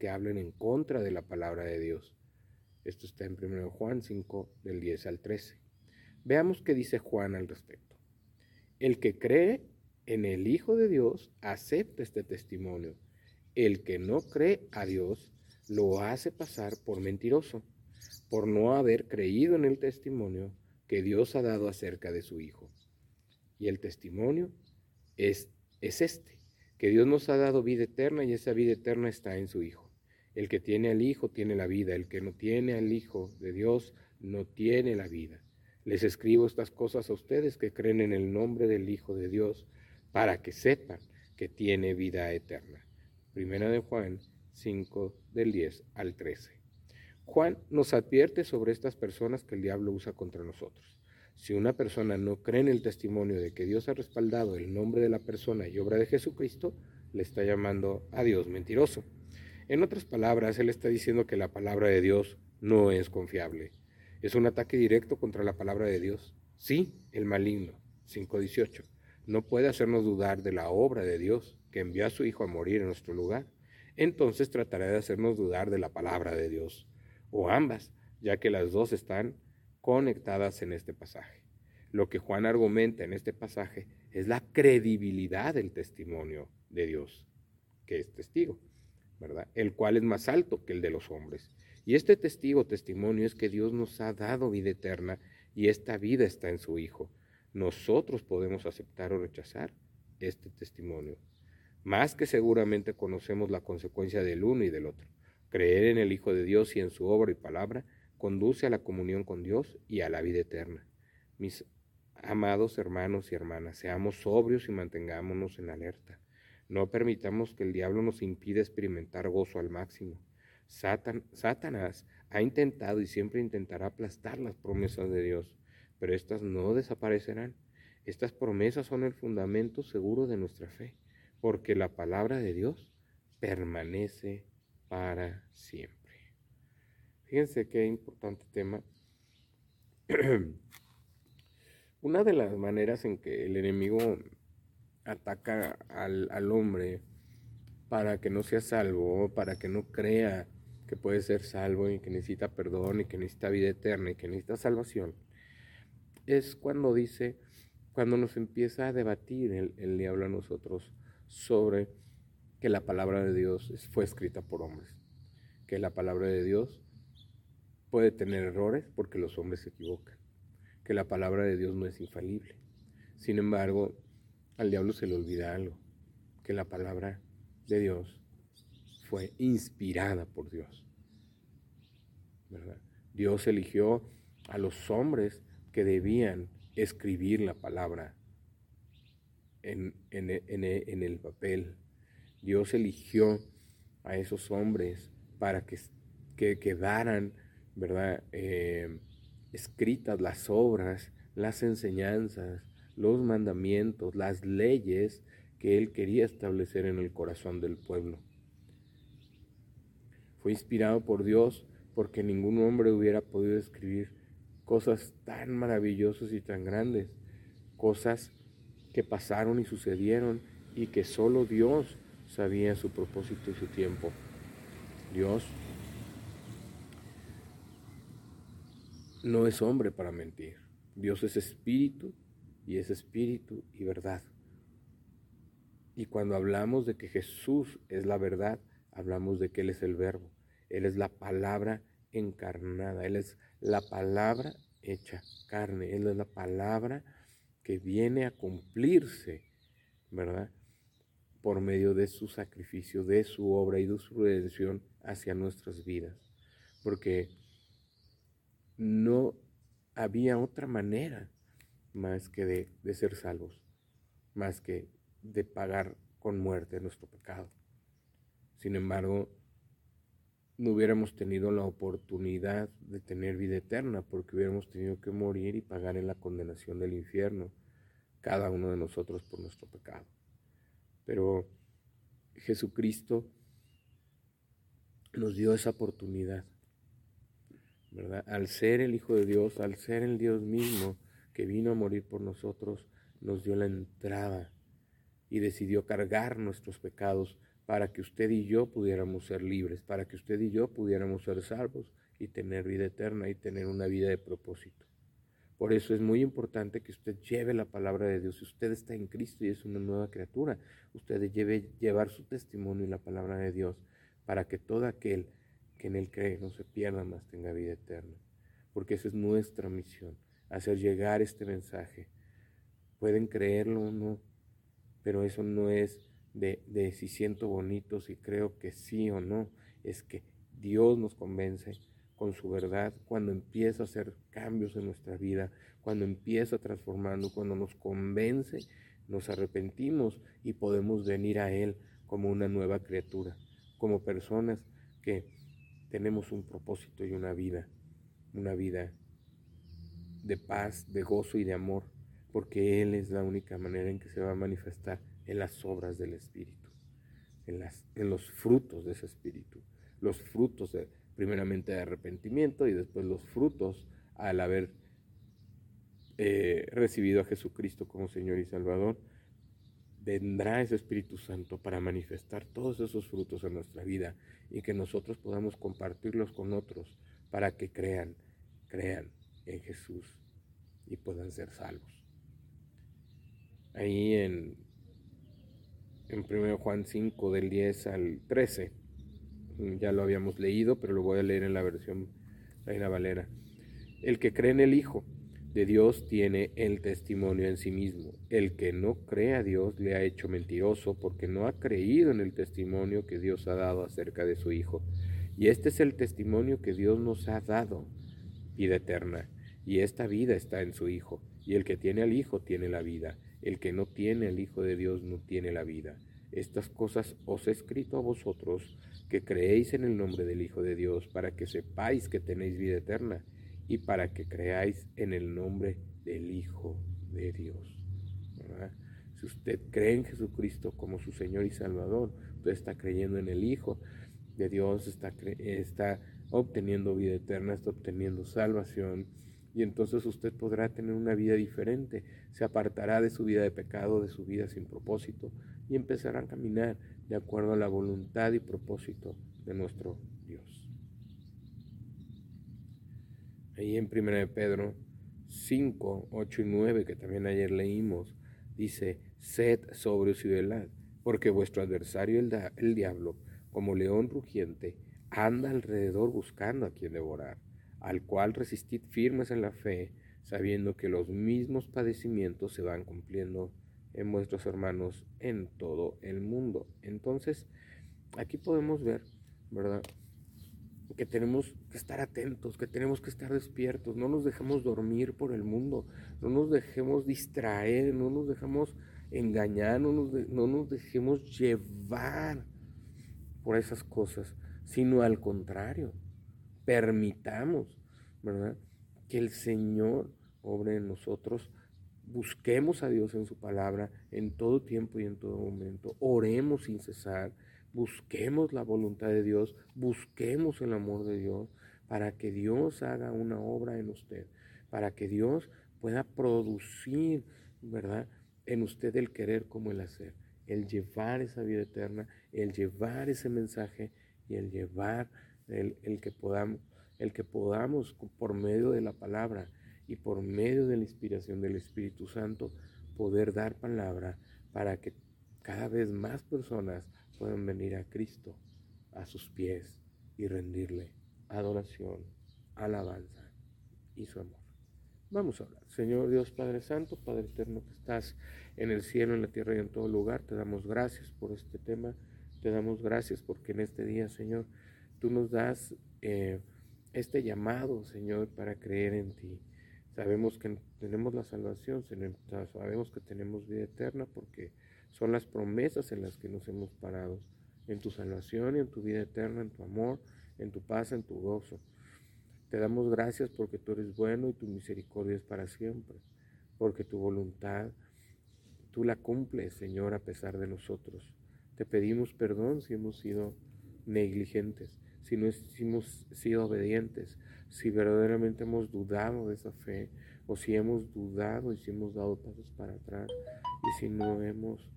que hablen en contra de la palabra de Dios. Esto está en 1 Juan 5, del 10 al 13. Veamos qué dice Juan al respecto. El que cree en el Hijo de Dios acepta este testimonio. El que no cree a Dios lo hace pasar por mentiroso, por no haber creído en el testimonio que Dios ha dado acerca de su Hijo. Y el testimonio es, es este, que Dios nos ha dado vida eterna y esa vida eterna está en su Hijo. El que tiene al Hijo tiene la vida, el que no tiene al Hijo de Dios no tiene la vida. Les escribo estas cosas a ustedes que creen en el nombre del Hijo de Dios, para que sepan que tiene vida eterna. Primera de Juan 5 del 10 al 13. Juan nos advierte sobre estas personas que el diablo usa contra nosotros. Si una persona no cree en el testimonio de que Dios ha respaldado el nombre de la persona y obra de Jesucristo, le está llamando a Dios mentiroso. En otras palabras, él está diciendo que la palabra de Dios no es confiable. Es un ataque directo contra la palabra de Dios. Sí, el maligno, 5.18, no puede hacernos dudar de la obra de Dios que envió a su Hijo a morir en nuestro lugar. Entonces tratará de hacernos dudar de la palabra de Dios, o ambas, ya que las dos están conectadas en este pasaje. Lo que Juan argumenta en este pasaje es la credibilidad del testimonio de Dios, que es testigo, El cual es más alto que el de los hombres. Y este testigo, testimonio, es que Dios nos ha dado vida eterna y esta vida está en su Hijo. Nosotros podemos aceptar o rechazar este testimonio. Más que seguramente conocemos la consecuencia del uno y del otro. Creer en el Hijo de Dios y en su obra y palabra conduce a la comunión con Dios y a la vida eterna. Mis amados hermanos y hermanas, seamos sobrios y mantengámonos en alerta. No permitamos que el diablo nos impida experimentar gozo al máximo. Satanás ha intentado y siempre intentará aplastar las promesas de Dios, pero estas no desaparecerán. Estas promesas son el fundamento seguro de nuestra fe, porque la palabra de Dios permanece para siempre. Fíjense qué importante tema. Una de las maneras en que el enemigo ataca al, al, hombre para que no sea salvo, para que no crea que puede ser salvo y que necesita perdón y que necesita vida eterna y que necesita salvación, es cuando dice, cuando nos empieza a debatir el, el diablo a nosotros sobre que la palabra de Dios fue escrita por hombres, que la palabra de Dios puede tener errores porque los hombres se equivocan, que la palabra de Dios no es infalible. Sin embargo, al diablo se le olvida algo, que la palabra de Dios fue inspirada por Dios. Dios eligió a los hombres que debían escribir la palabra en, el papel. Dios eligió a esos hombres para que, que quedaran. Eh, escritas las obras, las enseñanzas, los mandamientos, las leyes que él quería establecer en el corazón del pueblo. Fue inspirado por Dios porque ningún hombre hubiera podido escribir cosas tan maravillosas y tan grandes, cosas que pasaron y sucedieron y que solo Dios sabía su propósito y su tiempo. Dios no es hombre para mentir. Dios es espíritu y es espíritu y verdad. Y cuando hablamos de que Jesús es la verdad, hablamos de que Él es el verbo. Él es la palabra encarnada. Él es la palabra hecha carne. Él es la palabra que viene a cumplirse, ¿verdad? Por medio de su sacrificio, de su obra y de su redención hacia nuestras vidas. Porque no había otra manera más que de, ser salvos, más que de pagar con muerte nuestro pecado. Sin embargo, no hubiéramos tenido la oportunidad de tener vida eterna porque hubiéramos tenido que morir y pagar en la condenación del infierno cada uno de nosotros por nuestro pecado. Pero Jesucristo nos dio esa oportunidad al ser el Hijo de Dios, al ser el Dios mismo que vino a morir por nosotros, nos dio la entrada y decidió cargar nuestros pecados para que usted y yo pudiéramos ser libres, para que usted y yo pudiéramos ser salvos y tener vida eterna y tener una vida de propósito. Por eso es muy importante que usted lleve la palabra de Dios. Si usted está en Cristo y es una nueva criatura, usted debe llevar su testimonio y la palabra de Dios para que todo aquel que en Él cree no se pierda más, tenga vida eterna. Porque esa es nuestra misión, hacer llegar este mensaje. Pueden creerlo o no, pero eso no es de, de si siento bonito, si creo que sí o no. Es que Dios nos convence con su verdad, cuando empieza a hacer cambios en nuestra vida, cuando empieza transformando, cuando nos convence, nos arrepentimos y podemos venir a Él como una nueva criatura, como personas que tenemos un propósito y una vida, una vida de paz, de gozo y de amor, porque Él es la única manera en que se va a manifestar en las obras del Espíritu, en, las, en los frutos de ese Espíritu, los frutos primeramente de arrepentimiento y después los frutos al haber eh, recibido a Jesucristo como Señor y Salvador, vendrá ese Espíritu Santo para manifestar todos esos frutos en nuestra vida y que nosotros podamos compartirlos con otros para que crean, crean en Jesús y puedan ser salvos. Ahí en, en 1 Juan 5 del 10 al 13 ya lo habíamos leído, pero lo voy a leer en la versión Reina Valera. El que cree en el Hijo de Dios tiene el testimonio en sí mismo. El que no cree a Dios le ha hecho mentiroso porque no ha creído en el testimonio que Dios ha dado acerca de su Hijo. Y este es el testimonio que Dios nos ha dado, vida eterna. Y esta vida está en su Hijo. Y el que tiene al Hijo tiene la vida. El que no tiene al Hijo de Dios no tiene la vida. Estas cosas os he escrito a vosotros que creéis en el nombre del Hijo de Dios, para que sepáis que tenéis vida eterna y para que creáis en el nombre del Hijo de Dios. Si usted cree en Jesucristo como su Señor y Salvador, usted está creyendo en el Hijo de Dios, está, está obteniendo vida eterna, está obteniendo salvación. Y entonces usted podrá tener una vida diferente, se apartará de su vida de pecado, de su vida sin propósito, y empezará a caminar de acuerdo a la voluntad y propósito de nuestro Dios. Ahí en 1 Pedro 5, 8 y 9, que también ayer leímos, dice, sed sobrios y velad, porque vuestro adversario el, el diablo, como león rugiente, anda alrededor buscando a quien devorar, al cual resistid firmes en la fe, sabiendo que los mismos padecimientos se van cumpliendo en vuestros hermanos en todo el mundo. Entonces, aquí podemos ver, ¿verdad? Que tenemos que estar atentos, que tenemos que estar despiertos, no nos dejemos dormir por el mundo, no nos dejemos distraer, no nos dejemos engañar, no nos, no nos dejemos llevar por esas cosas, sino al contrario, permitamos, ¿verdad? Que el Señor obre en nosotros Busquemos a Dios en su palabra en todo tiempo y en todo momento. Oremos sin cesar. Busquemos la voluntad de Dios. Busquemos el amor de Dios para que Dios haga una obra en usted. Para que Dios pueda producir, ¿verdad? En usted el querer como el hacer. El llevar esa vida eterna, el llevar ese mensaje y el llevar el, el que podamos, el que podamos por medio de la palabra y por medio de la inspiración del Espíritu Santo poder dar palabra para que cada vez más personas puedan venir a Cristo a sus pies y rendirle adoración, alabanza y su amor. Vamos a hablar. Señor Dios Padre Santo, Padre Eterno que estás en el cielo, en la tierra y en todo lugar, te damos gracias por este tema, te damos gracias porque en este día, Señor, tú nos das eh, este llamado, Señor, para creer en ti. Sabemos que tenemos la salvación, sabemos que tenemos vida eterna porque son las promesas en las que nos hemos parado, en tu salvación y en tu vida eterna, en tu amor, en tu paz, en tu gozo. Te damos gracias porque tú eres bueno y tu misericordia es para siempre, porque tu voluntad tú la cumples, Señor, a pesar de nosotros. Te pedimos perdón si hemos sido negligentes, si no hemos sido obedientes, si verdaderamente hemos dudado de esa fe, o si hemos dudado y si hemos dado pasos para atrás, y si no hemos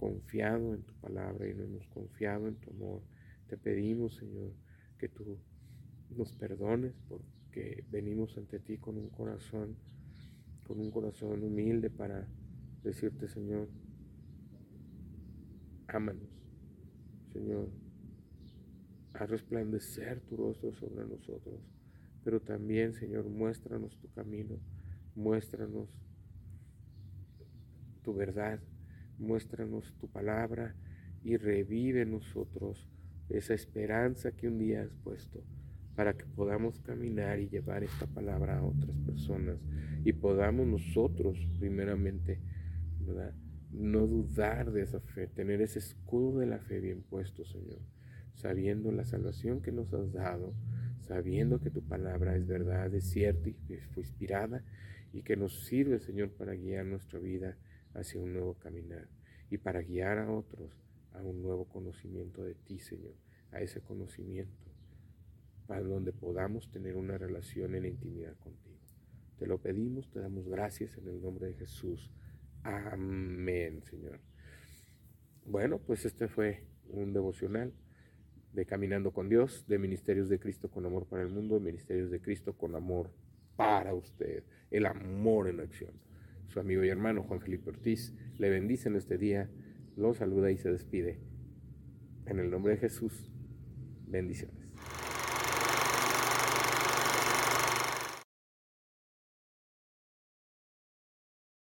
confiado en tu palabra y no hemos confiado en tu amor. Te pedimos, Señor, que tú nos perdones porque venimos ante ti con un corazón, con un corazón humilde para decirte, Señor, ámanos, Señor, haz resplandecer tu rostro sobre nosotros, pero también, Señor, muéstranos tu camino, muéstranos tu verdad, muéstranos tu palabra y revive en nosotros esa esperanza que un día has puesto para que podamos caminar y llevar esta palabra a otras personas y podamos nosotros primeramente, ¿verdad? No dudar de esa fe, tener ese escudo de la fe bien puesto, Señor, sabiendo la salvación que nos has dado, sabiendo que tu palabra es verdad, es cierta y fue inspirada y que nos sirve, Señor, para guiar nuestra vida hacia un nuevo caminar y para guiar a otros a un nuevo conocimiento de ti, Señor, a ese conocimiento, para donde podamos tener una relación en intimidad contigo. Te lo pedimos, te damos gracias en el nombre de Jesús. Amén, Señor. Bueno, pues este fue un devocional de Caminando con Dios, de Ministerios de Cristo con Amor para el Mundo, de Ministerios de Cristo con Amor para usted, el amor en acción. Su amigo y hermano Juan Felipe Ortiz le bendice en este día, lo saluda y se despide. En el nombre de Jesús, bendiciones.